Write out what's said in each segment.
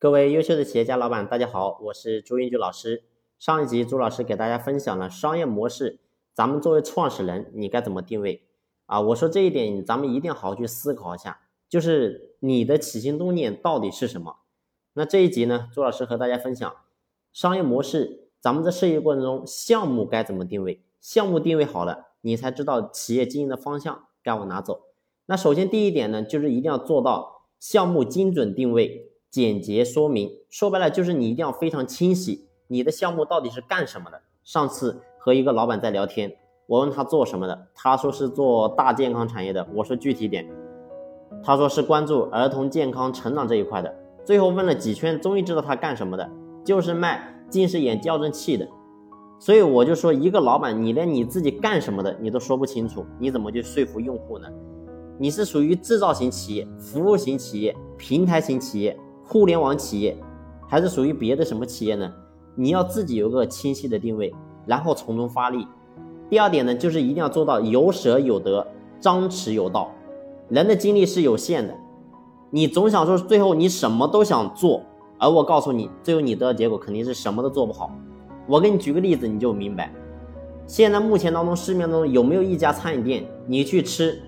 各位优秀的企业家老板，大家好，我是朱英举老师。上一集朱老师给大家分享了商业模式，咱们作为创始人，你该怎么定位啊？我说这一点，咱们一定要好好去思考一下，就是你的起心动念到底是什么？那这一集呢，朱老师和大家分享商业模式，咱们在设计过程中，项目该怎么定位？项目定位好了，你才知道企业经营的方向该往哪走。那首先第一点呢，就是一定要做到项目精准定位。简洁说明，说白了就是你一定要非常清晰，你的项目到底是干什么的。上次和一个老板在聊天，我问他做什么的，他说是做大健康产业的。我说具体点，他说是关注儿童健康成长这一块的。最后问了几圈，终于知道他干什么的，就是卖近视眼矫正器的。所以我就说，一个老板，你连你自己干什么的你都说不清楚，你怎么去说服用户呢？你是属于制造型企业、服务型企业、平台型企业？互联网企业还是属于别的什么企业呢？你要自己有个清晰的定位，然后从中发力。第二点呢，就是一定要做到有舍有得，张弛有道。人的精力是有限的，你总想说最后你什么都想做，而我告诉你，最后你得到结果肯定是什么都做不好。我给你举个例子，你就明白。现在目前当中市面当中有没有一家餐饮店，你去吃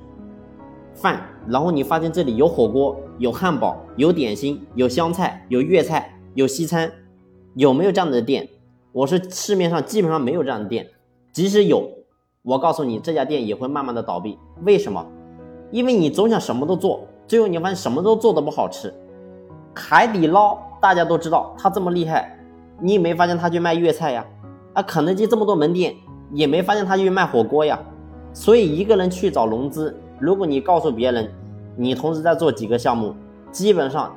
饭，然后你发现这里有火锅？有汉堡，有点心，有湘菜，有粤菜，有西餐，有没有这样的店？我是市面上基本上没有这样的店，即使有，我告诉你，这家店也会慢慢的倒闭。为什么？因为你总想什么都做，最后你发现什么都做的不好吃。海底捞大家都知道，它这么厉害，你也没发现它去卖粤菜呀？啊，肯德基这么多门店，也没发现它去卖火锅呀？所以一个人去找融资，如果你告诉别人。你同时在做几个项目，基本上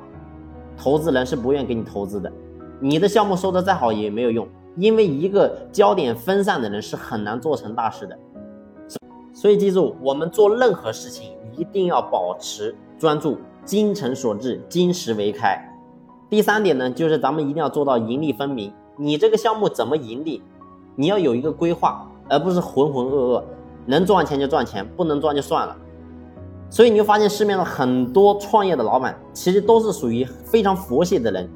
投资人是不愿给你投资的。你的项目说的再好也没有用，因为一个焦点分散的人是很难做成大事的。所以记住，我们做任何事情一定要保持专注，精诚所至，金石为开。第三点呢，就是咱们一定要做到盈利分明。你这个项目怎么盈利，你要有一个规划，而不是浑浑噩噩，能赚钱就赚钱，不能赚就算了。所以你就发现市面上很多创业的老板，其实都是属于非常佛系的人，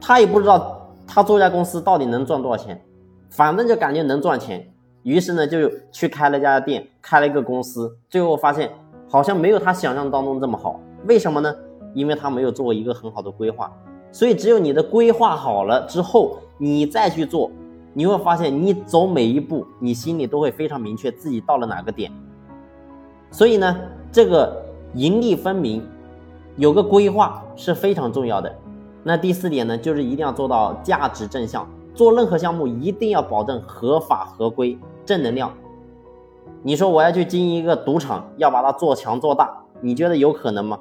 他也不知道他做家公司到底能赚多少钱，反正就感觉能赚钱，于是呢就去开了家店，开了一个公司，最后发现好像没有他想象当中这么好，为什么呢？因为他没有做一个很好的规划，所以只有你的规划好了之后，你再去做，你会发现你走每一步，你心里都会非常明确自己到了哪个点，所以呢。这个盈利分明，有个规划是非常重要的。那第四点呢，就是一定要做到价值正向，做任何项目一定要保证合法合规、正能量。你说我要去经营一个赌场，要把它做强做大，你觉得有可能吗？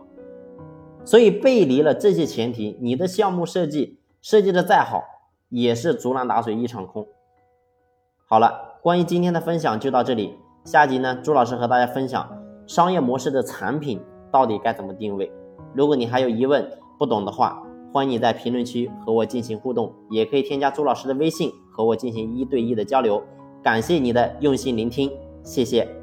所以背离了这些前提，你的项目设计设计的再好，也是竹篮打水一场空。好了，关于今天的分享就到这里，下集呢，朱老师和大家分享。商业模式的产品到底该怎么定位？如果你还有疑问、不懂的话，欢迎你在评论区和我进行互动，也可以添加朱老师的微信和我进行一对一的交流。感谢你的用心聆听，谢谢。